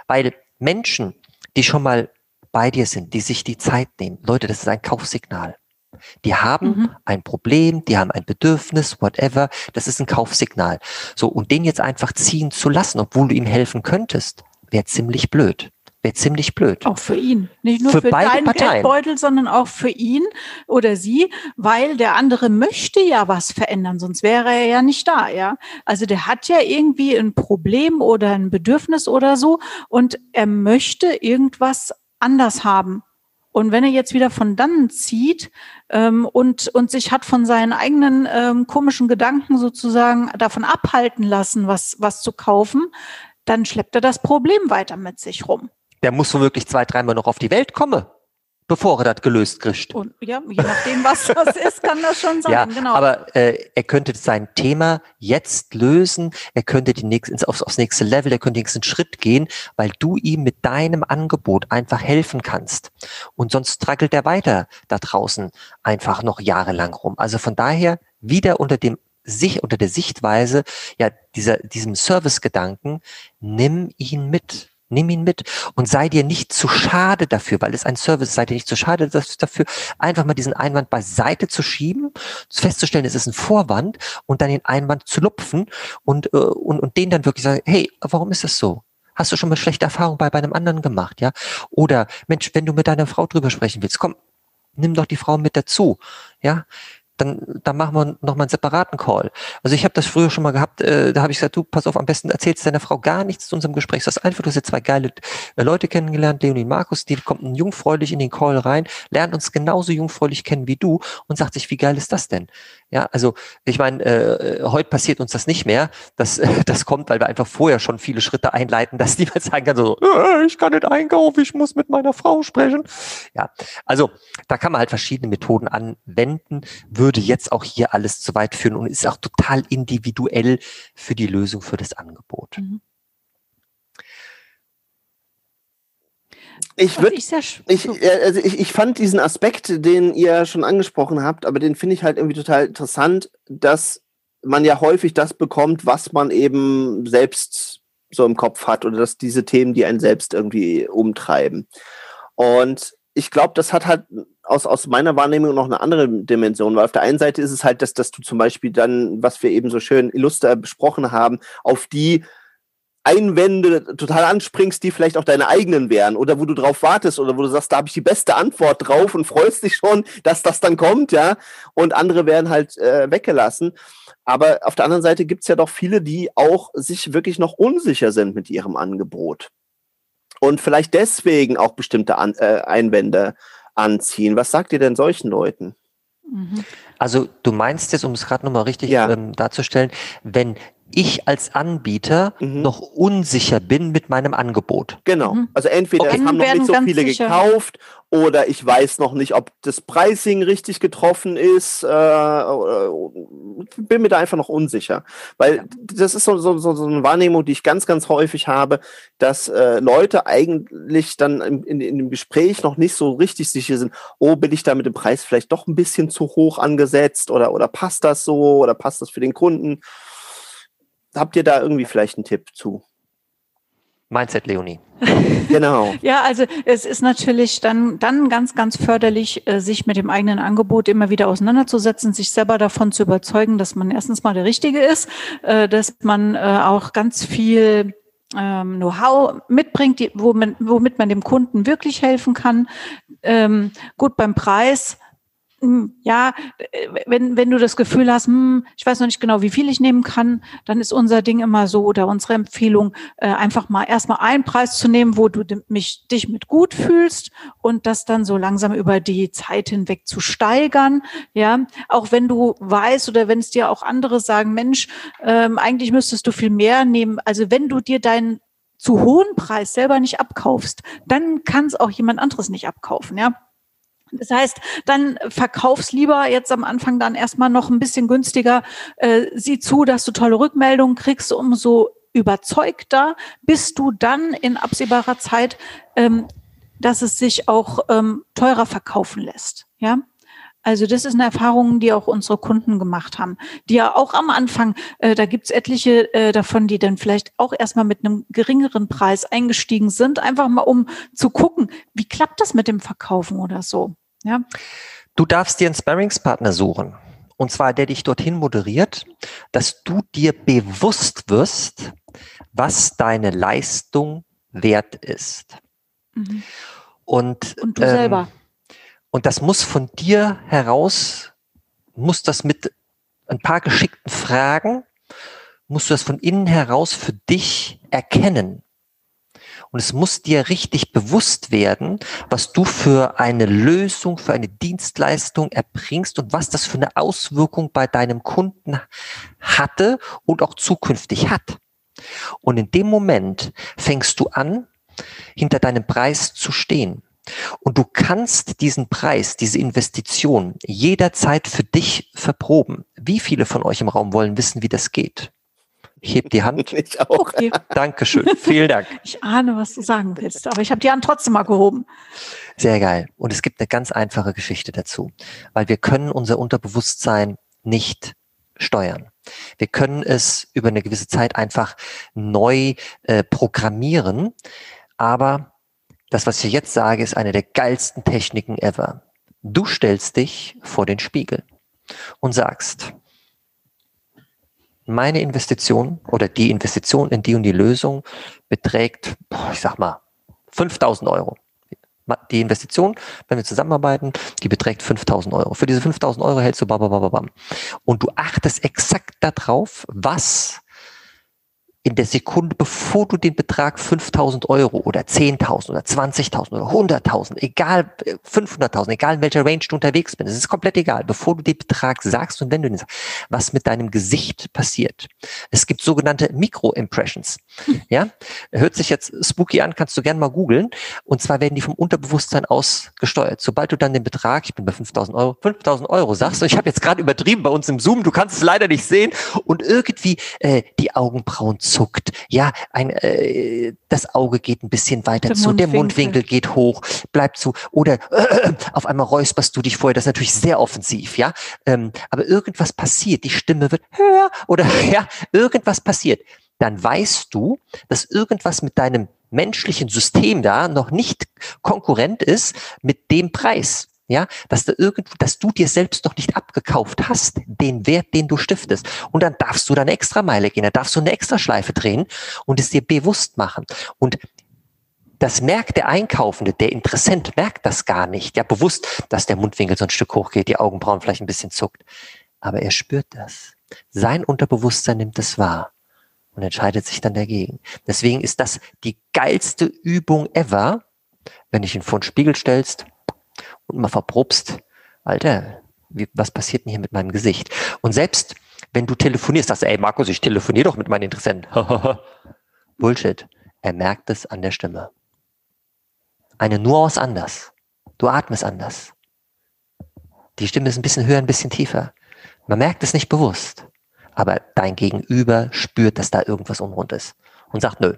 Weil Menschen, die schon mal bei dir sind, die sich die Zeit nehmen, Leute, das ist ein Kaufsignal. Die haben mhm. ein Problem, die haben ein Bedürfnis, whatever. Das ist ein Kaufsignal. So, und den jetzt einfach ziehen zu lassen, obwohl du ihm helfen könntest, wäre ziemlich blöd. Wäre ziemlich blöd. Auch für ihn. Nicht nur für, für beide deinen Parteien. Geldbeutel, sondern auch für ihn oder sie, weil der andere möchte ja was verändern, sonst wäre er ja nicht da, ja. Also der hat ja irgendwie ein Problem oder ein Bedürfnis oder so und er möchte irgendwas anders haben. Und wenn er jetzt wieder von dannen zieht ähm, und, und sich hat von seinen eigenen ähm, komischen Gedanken sozusagen davon abhalten lassen, was, was zu kaufen, dann schleppt er das Problem weiter mit sich rum. Der muss so wirklich zwei, dreimal noch auf die Welt kommen bevor er das gelöst kriegt. Und, ja, je nachdem, was das ist, kann das schon sein. Ja, genau. aber äh, er könnte sein Thema jetzt lösen, er könnte die nächste, aufs, aufs nächste Level, er könnte den nächsten Schritt gehen, weil du ihm mit deinem Angebot einfach helfen kannst. Und sonst trackelt er weiter da draußen einfach noch jahrelang rum. Also von daher wieder unter dem sich unter der Sichtweise ja dieser diesem Servicegedanken nimm ihn mit Nimm ihn mit und sei dir nicht zu schade dafür, weil es ein Service sei dir nicht zu schade dafür, einfach mal diesen Einwand beiseite zu schieben, festzustellen, es ist ein Vorwand und dann den Einwand zu lupfen und, äh, und, und den dann wirklich sagen, hey, warum ist das so? Hast du schon mal schlechte Erfahrungen bei, bei einem anderen gemacht, ja? Oder, Mensch, wenn du mit deiner Frau drüber sprechen willst, komm, nimm doch die Frau mit dazu, ja? Dann, dann machen wir nochmal einen separaten Call. Also ich habe das früher schon mal gehabt, äh, da habe ich gesagt, du, pass auf, am besten erzählst deiner Frau gar nichts zu unserem Gespräch. Das ist einfach, du hast jetzt zwei geile äh, Leute kennengelernt, Leonie und Markus, die kommt jungfräulich in den Call rein, lernt uns genauso jungfräulich kennen wie du und sagt sich, wie geil ist das denn? Ja, also ich meine, äh, heute passiert uns das nicht mehr. Das, äh, das kommt, weil wir einfach vorher schon viele Schritte einleiten, dass niemand sagen kann, so, äh, ich kann nicht einkaufen, ich muss mit meiner Frau sprechen. Ja, also da kann man halt verschiedene Methoden anwenden, würde jetzt auch hier alles zu weit führen und ist auch total individuell für die Lösung für das Angebot. Mhm. Ich, würd, ich, ich, also ich, ich fand diesen Aspekt, den ihr schon angesprochen habt, aber den finde ich halt irgendwie total interessant, dass man ja häufig das bekommt, was man eben selbst so im Kopf hat oder dass diese Themen, die einen selbst irgendwie umtreiben. Und ich glaube, das hat halt aus, aus meiner Wahrnehmung noch eine andere Dimension, weil auf der einen Seite ist es halt, dass, dass du zum Beispiel dann, was wir eben so schön illuster besprochen haben, auf die Einwände total anspringst, die vielleicht auch deine eigenen wären oder wo du drauf wartest oder wo du sagst, da habe ich die beste Antwort drauf und freust dich schon, dass das dann kommt, ja. Und andere werden halt äh, weggelassen. Aber auf der anderen Seite gibt's ja doch viele, die auch sich wirklich noch unsicher sind mit ihrem Angebot und vielleicht deswegen auch bestimmte An äh, Einwände anziehen. Was sagt ihr denn solchen Leuten? Mhm. Also du meinst jetzt, um es gerade nochmal richtig ja. ähm, darzustellen, wenn ich als Anbieter mhm. noch unsicher bin mit meinem Angebot. Genau. Mhm. Also entweder okay. es haben noch nicht so viele sicher. gekauft oder ich weiß noch nicht, ob das Pricing richtig getroffen ist. Äh, bin mir da einfach noch unsicher. Weil ja. das ist so, so, so eine Wahrnehmung, die ich ganz, ganz häufig habe, dass äh, Leute eigentlich dann in, in, in dem Gespräch noch nicht so richtig sicher sind, oh, bin ich da mit dem Preis vielleicht doch ein bisschen zu hoch angesetzt oder, oder passt das so oder passt das für den Kunden? Habt ihr da irgendwie vielleicht einen Tipp zu? Mindset, Leonie. genau. ja, also es ist natürlich dann, dann ganz, ganz förderlich, äh, sich mit dem eigenen Angebot immer wieder auseinanderzusetzen, sich selber davon zu überzeugen, dass man erstens mal der Richtige ist, äh, dass man äh, auch ganz viel ähm, Know-how mitbringt, womit, womit man dem Kunden wirklich helfen kann. Ähm, gut, beim Preis ja, äh, wenn, wenn du das Gefühl hast, hm, ich weiß noch nicht genau, wie viel ich nehmen kann, dann ist unser Ding immer so oder unsere Empfehlung, äh, einfach mal erstmal einen Preis zu nehmen, wo du mich, dich mit gut fühlst und das dann so langsam über die Zeit hinweg zu steigern. Ja, auch wenn du weißt oder wenn es dir auch andere sagen, Mensch, ähm, eigentlich müsstest du viel mehr nehmen. Also wenn du dir deinen zu hohen Preis selber nicht abkaufst, dann kann es auch jemand anderes nicht abkaufen, ja. Das heißt, dann verkauf's lieber jetzt am Anfang dann erstmal noch ein bisschen günstiger. Äh, sieh zu, dass du tolle Rückmeldungen kriegst, umso überzeugter bist du dann in absehbarer Zeit, ähm, dass es sich auch ähm, teurer verkaufen lässt. Ja. Also das ist eine Erfahrung, die auch unsere Kunden gemacht haben, die ja auch am Anfang, äh, da gibt's etliche äh, davon, die dann vielleicht auch erstmal mit einem geringeren Preis eingestiegen sind, einfach mal um zu gucken, wie klappt das mit dem Verkaufen oder so. Ja. Du darfst dir einen Sparringspartner suchen. Und zwar, der dich dorthin moderiert, dass du dir bewusst wirst, was deine Leistung wert ist. Mhm. Und, und du ähm, selber. Und das muss von dir heraus, muss das mit ein paar geschickten Fragen, musst du das von innen heraus für dich erkennen. Und es muss dir richtig bewusst werden, was du für eine Lösung, für eine Dienstleistung erbringst und was das für eine Auswirkung bei deinem Kunden hatte und auch zukünftig hat. Und in dem Moment fängst du an, hinter deinem Preis zu stehen. Und du kannst diesen Preis, diese Investition jederzeit für dich verproben. Wie viele von euch im Raum wollen wissen, wie das geht? Heb die Hand. Ich auch. Okay. Dankeschön. Vielen Dank. Ich ahne, was du sagen willst, aber ich habe die Hand trotzdem mal gehoben. Sehr geil. Und es gibt eine ganz einfache Geschichte dazu, weil wir können unser Unterbewusstsein nicht steuern. Wir können es über eine gewisse Zeit einfach neu äh, programmieren, aber das, was ich jetzt sage, ist eine der geilsten Techniken ever. Du stellst dich vor den Spiegel und sagst, meine Investition oder die Investition in die und die Lösung beträgt, ich sag mal, 5000 Euro. Die Investition, wenn wir zusammenarbeiten, die beträgt 5000 Euro. Für diese 5000 Euro hältst du bam, bam, bam, bam. Und du achtest exakt darauf, was in der Sekunde, bevor du den Betrag 5000 Euro oder 10.000 oder 20.000 oder 100.000, egal 500.000, äh, egal in welcher Range du unterwegs bist, es ist komplett egal, bevor du den Betrag sagst und wenn du den sagst, was mit deinem Gesicht passiert. Es gibt sogenannte Mikro-Impressions. Ja, hört sich jetzt spooky an, kannst du gerne mal googeln. Und zwar werden die vom Unterbewusstsein aus gesteuert. Sobald du dann den Betrag, ich bin bei 5.000 Euro, 5.000 Euro sagst, und ich habe jetzt gerade übertrieben bei uns im Zoom, du kannst es leider nicht sehen, und irgendwie äh, die Augenbrauen zuckt, ja, ein, äh, das Auge geht ein bisschen weiter der zu, Mundwinkel. der Mundwinkel. Geht hoch, bleibt zu, oder äh, auf einmal räusperst du dich vorher, das ist natürlich sehr offensiv, ja, ähm, aber irgendwas passiert, die Stimme wird höher oder ja, irgendwas passiert, dann weißt du, dass irgendwas mit deinem menschlichen System da noch nicht konkurrent ist mit dem Preis. Ja, dass du irgendwo, dass du dir selbst noch nicht abgekauft hast, den Wert, den du stiftest. Und dann darfst du dann extra Meile gehen, dann darfst du eine extra Schleife drehen und es dir bewusst machen. Und das merkt der Einkaufende, der Interessent merkt das gar nicht. Ja, bewusst, dass der Mundwinkel so ein Stück hochgeht, die Augenbrauen vielleicht ein bisschen zuckt. Aber er spürt das. Sein Unterbewusstsein nimmt es wahr und entscheidet sich dann dagegen. Deswegen ist das die geilste Übung ever, wenn dich vor den Spiegel stellst und mal verprobst, Alter, wie, was passiert denn hier mit meinem Gesicht? Und selbst wenn du telefonierst, sagst du, ey Markus, ich telefoniere doch mit meinen Interessenten. Bullshit. Er merkt es an der Stimme. Eine Nuance anders. Du atmest anders. Die Stimme ist ein bisschen höher, ein bisschen tiefer. Man merkt es nicht bewusst aber dein Gegenüber spürt, dass da irgendwas unrund ist und sagt, nö.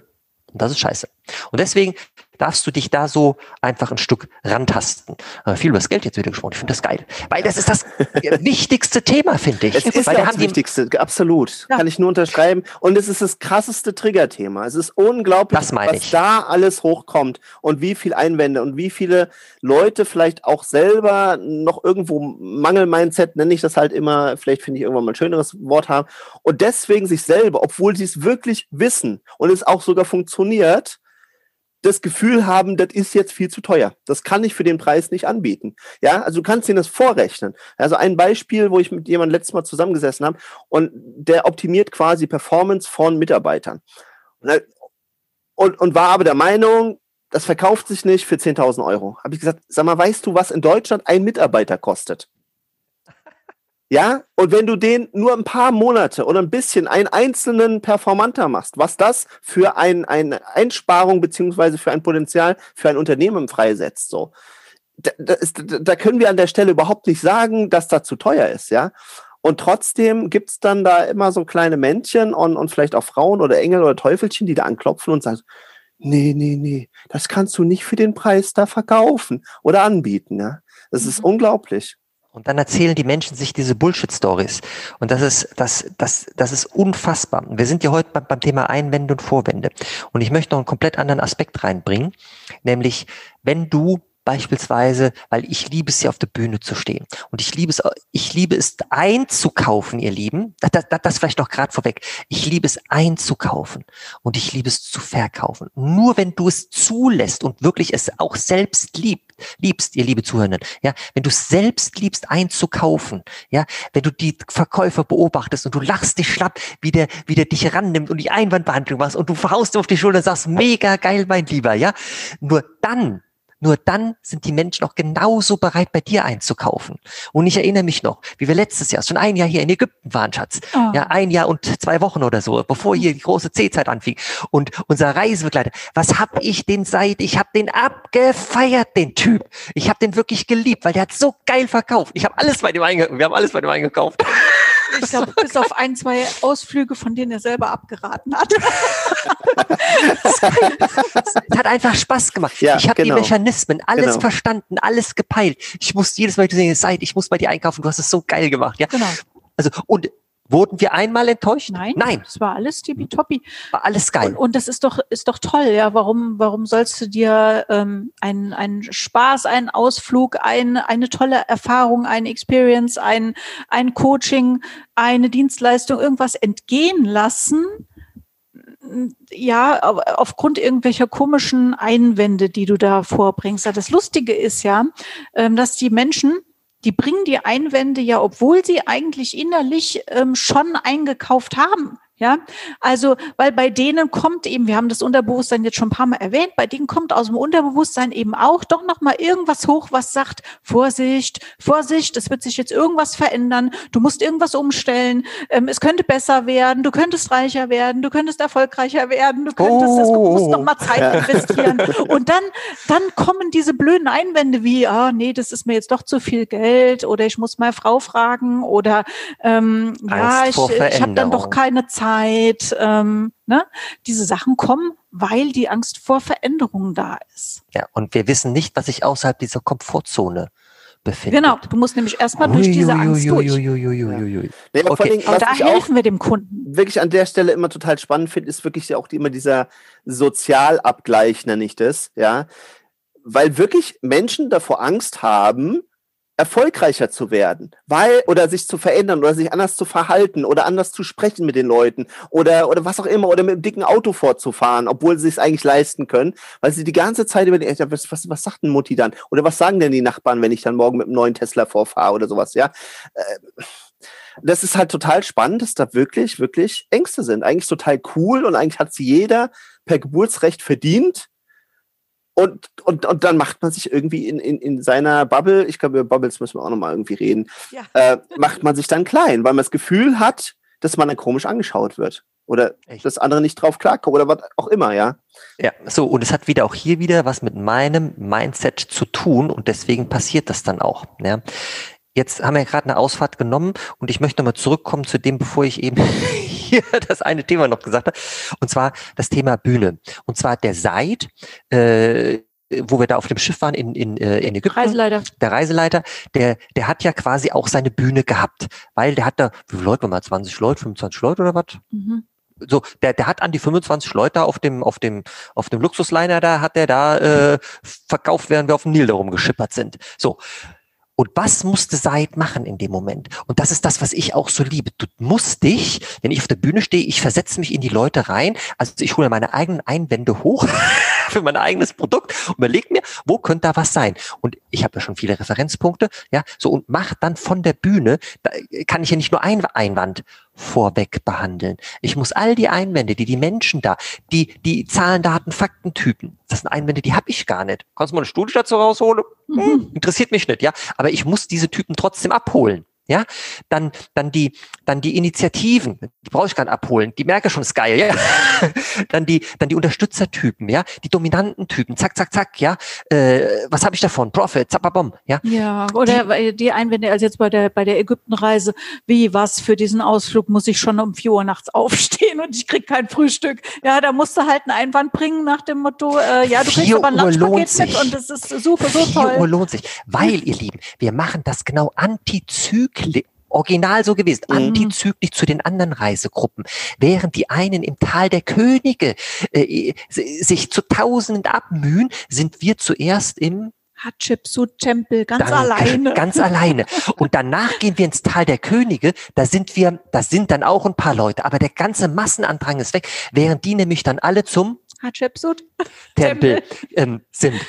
Und das ist scheiße. Und deswegen darfst du dich da so einfach ein Stück rantasten. Äh, viel über das Geld jetzt wieder gesprochen. Ich finde das geil. Weil das ist das wichtigste Thema, finde ich. Es ist Weil das Wichtigste, absolut. Ja. Kann ich nur unterschreiben. Und es ist das krasseste Triggerthema. Es ist unglaublich, was ich. da alles hochkommt und wie viel Einwände und wie viele Leute vielleicht auch selber noch irgendwo Mangel-Mindset, nenne ich das halt immer, vielleicht finde ich irgendwann mal ein schöneres Wort haben, und deswegen sich selber, obwohl sie es wirklich wissen und es auch sogar funktioniert, das Gefühl haben, das ist jetzt viel zu teuer. Das kann ich für den Preis nicht anbieten. Ja, also du kannst ihnen das vorrechnen. Also ein Beispiel, wo ich mit jemandem letztes Mal zusammengesessen habe und der optimiert quasi Performance von Mitarbeitern. Und, und war aber der Meinung, das verkauft sich nicht für 10.000 Euro. Habe ich gesagt, sag mal, weißt du, was in Deutschland ein Mitarbeiter kostet? Ja, und wenn du den nur ein paar Monate oder ein bisschen einen einzelnen Performanter machst, was das für ein, eine Einsparung beziehungsweise für ein Potenzial für ein Unternehmen freisetzt, so. Da, da, ist, da können wir an der Stelle überhaupt nicht sagen, dass das zu teuer ist, ja. Und trotzdem gibt's dann da immer so kleine Männchen und, und vielleicht auch Frauen oder Engel oder Teufelchen, die da anklopfen und sagen, nee, nee, nee, das kannst du nicht für den Preis da verkaufen oder anbieten, ja. Das mhm. ist unglaublich. Und dann erzählen die Menschen sich diese Bullshit-Stories. Und das ist, das, das, das ist unfassbar. Wir sind ja heute beim, Thema Einwände und Vorwände. Und ich möchte noch einen komplett anderen Aspekt reinbringen. Nämlich, wenn du beispielsweise, weil ich liebe es ja auf der Bühne zu stehen und ich liebe es, ich liebe es einzukaufen, ihr Lieben. Das, das, das vielleicht noch gerade vorweg. Ich liebe es einzukaufen und ich liebe es zu verkaufen. Nur wenn du es zulässt und wirklich es auch selbst liebt, liebst, ihr liebe Zuhörenden, ja, wenn du es selbst liebst einzukaufen, ja, wenn du die Verkäufer beobachtest und du lachst dich schlapp, wie der, wie der dich rannimmt und die Einwandbehandlung machst und du verhaust auf die Schulter und sagst, mega geil, mein Lieber, ja, nur dann nur dann sind die Menschen auch genauso bereit, bei dir einzukaufen. Und ich erinnere mich noch, wie wir letztes Jahr, schon ein Jahr hier in Ägypten waren, Schatz. Oh. Ja, ein Jahr und zwei Wochen oder so, bevor hier die große C-Zeit anfing. Und unser Reisebegleiter, was hab ich den seit? Ich hab den abgefeiert, den Typ. Ich hab den wirklich geliebt, weil der hat so geil verkauft. Ich habe alles bei dem eingekauft. Wir haben alles bei dem eingekauft. Ich glaube, bis auf ein, zwei Ausflüge, von denen er selber abgeraten hat. es hat einfach Spaß gemacht. Ja, ich habe genau. die Mechanismen, alles genau. verstanden, alles gepeilt. Ich muss jedes Mal sehen, Seid, ich muss bei dir einkaufen, du hast es so geil gemacht. Ja? Genau. Also, und Wurden wir einmal enttäuscht? Nein. Nein. Es war alles tippitoppi. War alles geil. Und, und, das ist doch, ist doch toll, ja. Warum, warum sollst du dir ähm, einen, einen Spaß, einen Ausflug, ein, eine tolle Erfahrung, eine Experience, ein, ein Coaching, eine Dienstleistung, irgendwas entgehen lassen? ja, aufgrund irgendwelcher komischen Einwände, die du da vorbringst. Das Lustige ist ja, ähm, dass die Menschen die bringen die Einwände ja, obwohl sie eigentlich innerlich ähm, schon eingekauft haben. Ja, also, weil bei denen kommt eben, wir haben das Unterbewusstsein jetzt schon ein paar Mal erwähnt, bei denen kommt aus dem Unterbewusstsein eben auch doch nochmal irgendwas hoch, was sagt, Vorsicht, Vorsicht, es wird sich jetzt irgendwas verändern, du musst irgendwas umstellen, ähm, es könnte besser werden, du könntest reicher werden, du könntest erfolgreicher werden, du könntest, oh, du musst nochmal Zeit ja. investieren. Und dann, dann kommen diese blöden Einwände wie, ah, nee, das ist mir jetzt doch zu viel Geld oder ich muss meine Frau fragen oder, ähm, ja, ich, ich habe dann doch keine Zeit Unsicherheit, ähm, ne? diese Sachen kommen, weil die Angst vor Veränderungen da ist. Ja, und wir wissen nicht, was sich außerhalb dieser Komfortzone befindet. Genau, du musst nämlich erstmal durch diese Angst durch. Aber da helfen wir dem Kunden. Wirklich an der Stelle immer total spannend finde, ist wirklich auch immer dieser Sozialabgleich, nenne ich das, ja. Weil wirklich Menschen davor Angst haben, erfolgreicher zu werden, weil oder sich zu verändern oder sich anders zu verhalten oder anders zu sprechen mit den Leuten oder oder was auch immer oder mit einem dicken Auto fortzufahren, obwohl sie es eigentlich leisten können, weil sie die ganze Zeit über die, was, was, was sagt denn Mutti dann oder was sagen denn die Nachbarn, wenn ich dann morgen mit einem neuen Tesla vorfahre oder sowas, ja? Äh, das ist halt total spannend, dass da wirklich wirklich Ängste sind. Eigentlich total cool und eigentlich hat sie jeder per Geburtsrecht verdient und, und, und dann macht man sich irgendwie in, in, in seiner Bubble, ich glaube, über Bubbles müssen wir auch nochmal irgendwie reden, ja. äh, macht man sich dann klein, weil man das Gefühl hat, dass man dann komisch angeschaut wird. Oder Echt? dass andere nicht drauf klarkommen oder was auch immer, ja. Ja, so, und es hat wieder auch hier wieder was mit meinem Mindset zu tun und deswegen passiert das dann auch. Ja. Jetzt haben wir gerade eine Ausfahrt genommen und ich möchte nochmal zurückkommen zu dem, bevor ich eben hier das eine Thema noch gesagt habe, und zwar das Thema Bühne. Und zwar der Seid, äh, wo wir da auf dem Schiff waren in, in, äh, in Ägypten. Reiseleiter. Der Reiseleiter, der, der hat ja quasi auch seine Bühne gehabt, weil der hat da, wie viele Leute waren mal, 20 Leute, 25 Leute oder was? Mhm. So, der, der hat an die 25 Leute auf dem, auf dem, auf dem Luxusliner da, hat der da äh, verkauft, während wir auf dem Nil darum geschippert sind. So. Und was musste Said machen in dem Moment? Und das ist das, was ich auch so liebe. Du musst dich, wenn ich auf der Bühne stehe, ich versetze mich in die Leute rein. Also ich hole meine eigenen Einwände hoch für mein eigenes Produkt und überlege mir, wo könnte da was sein? Und ich habe ja schon viele Referenzpunkte, ja, so und mach dann von der Bühne, da kann ich ja nicht nur ein Einwand vorweg behandeln. Ich muss all die Einwände, die die Menschen da, die die Zahlen, Daten, Faktentypen, das sind Einwände, die habe ich gar nicht. Kannst du mal eine Studie dazu rausholen? Hm, interessiert mich nicht, ja. Aber ich muss diese Typen trotzdem abholen. Ja, dann, dann die, dann die Initiativen, die brauche ich gar nicht abholen, die merke schon, ist geil, ja. dann die, dann die Unterstützertypen, ja, die dominanten Typen, zack, zack, zack, ja. Äh, was habe ich davon? Profit, zappabom, ja. Ja, oder die, die Einwände, also jetzt bei der, bei der Ägyptenreise, wie was für diesen Ausflug muss ich schon um vier Uhr nachts aufstehen und ich krieg kein Frühstück. Ja, da musst du halt einen Einwand bringen nach dem Motto, äh, ja, du kriegst aber ein Lunchpaket mit und das ist super, so toll. 4 Uhr lohnt sich, weil, ihr Lieben, wir machen das genau antizyklisch original so gewesen, mhm. antizyklisch zu den anderen Reisegruppen. Während die einen im Tal der Könige äh, sich zu Tausenden abmühen, sind wir zuerst im Hatschepsut-Tempel ganz Danke, alleine. Ganz alleine. Und danach gehen wir ins Tal der Könige. Da sind wir, da sind dann auch ein paar Leute, aber der ganze Massenandrang ist weg, während die nämlich dann alle zum Hatschepsut-Tempel ähm, sind.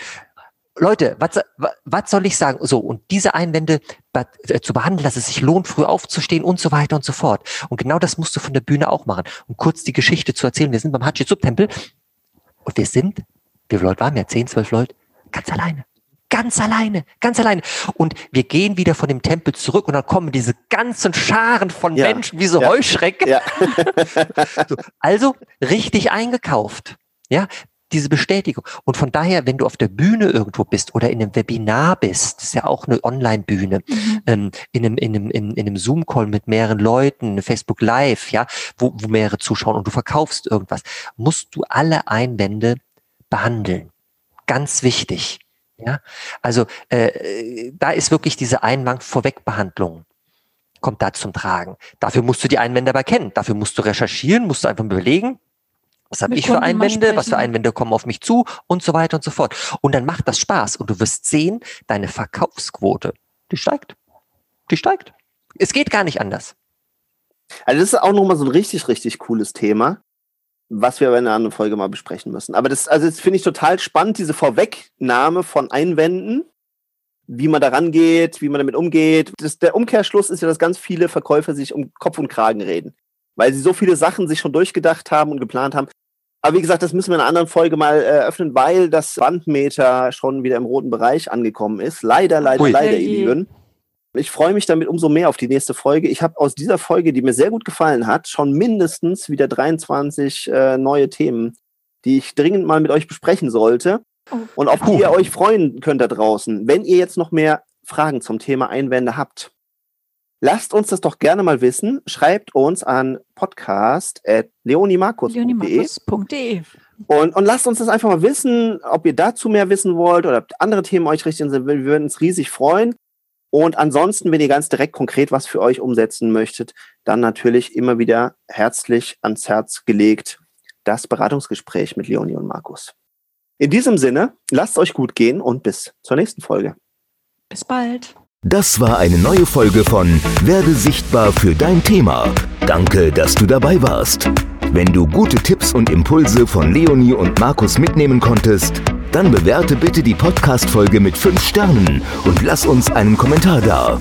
Leute, was, was soll ich sagen? So, und diese Einwände äh, zu behandeln, dass es sich lohnt, früh aufzustehen und so weiter und so fort. Und genau das musst du von der Bühne auch machen. Um kurz die Geschichte zu erzählen, wir sind beim Hatschepsut-Tempel und wir sind, wie viele Leute waren wir? Zehn, zwölf Leute? Ganz alleine. Ganz alleine, ganz alleine. Und wir gehen wieder von dem Tempel zurück und dann kommen diese ganzen Scharen von ja. Menschen wie so ja. Heuschrecken. Ja. so, also richtig eingekauft. Ja, diese Bestätigung. Und von daher, wenn du auf der Bühne irgendwo bist oder in einem Webinar bist, das ist ja auch eine Online-Bühne, mhm. ähm, in einem, in einem, in, in einem Zoom-Call mit mehreren Leuten, Facebook Live, ja, wo, wo mehrere zuschauen und du verkaufst irgendwas, musst du alle Einwände behandeln. Ganz wichtig. Ja, also äh, da ist wirklich diese Einwand-Vorwegbehandlung kommt da zum Tragen. Dafür musst du die Einwände aber kennen. Dafür musst du recherchieren, musst du einfach überlegen, was habe ich für Einwände? Was für Einwände kommen auf mich zu? Und so weiter und so fort. Und dann macht das Spaß und du wirst sehen, deine Verkaufsquote, die steigt. Die steigt. Es geht gar nicht anders. Also das ist auch nochmal so ein richtig, richtig cooles Thema, was wir aber in einer anderen Folge mal besprechen müssen. Aber das, also das finde ich total spannend, diese Vorwegnahme von Einwänden, wie man da rangeht, wie man damit umgeht. Das, der Umkehrschluss ist ja, dass ganz viele Verkäufer sich um Kopf und Kragen reden weil sie so viele Sachen sich schon durchgedacht haben und geplant haben. Aber wie gesagt, das müssen wir in einer anderen Folge mal eröffnen, weil das Bandmeter schon wieder im roten Bereich angekommen ist. Leider, leider, Ui. leider, ihr Lieben. Ich freue mich damit umso mehr auf die nächste Folge. Ich habe aus dieser Folge, die mir sehr gut gefallen hat, schon mindestens wieder 23 äh, neue Themen, die ich dringend mal mit euch besprechen sollte. Oh. Und auf die ihr euch freuen könnt da draußen. Wenn ihr jetzt noch mehr Fragen zum Thema Einwände habt, lasst uns das doch gerne mal wissen. Schreibt uns an podcast.leonimarkus.de und, und lasst uns das einfach mal wissen, ob ihr dazu mehr wissen wollt oder ob andere Themen euch richtig sind. Wir würden uns riesig freuen. Und ansonsten, wenn ihr ganz direkt konkret was für euch umsetzen möchtet, dann natürlich immer wieder herzlich ans Herz gelegt das Beratungsgespräch mit Leonie und Markus. In diesem Sinne, lasst euch gut gehen und bis zur nächsten Folge. Bis bald. Das war eine neue Folge von Werde sichtbar für dein Thema. Danke, dass du dabei warst. Wenn du gute Tipps und Impulse von Leonie und Markus mitnehmen konntest, dann bewerte bitte die Podcast-Folge mit 5 Sternen und lass uns einen Kommentar da.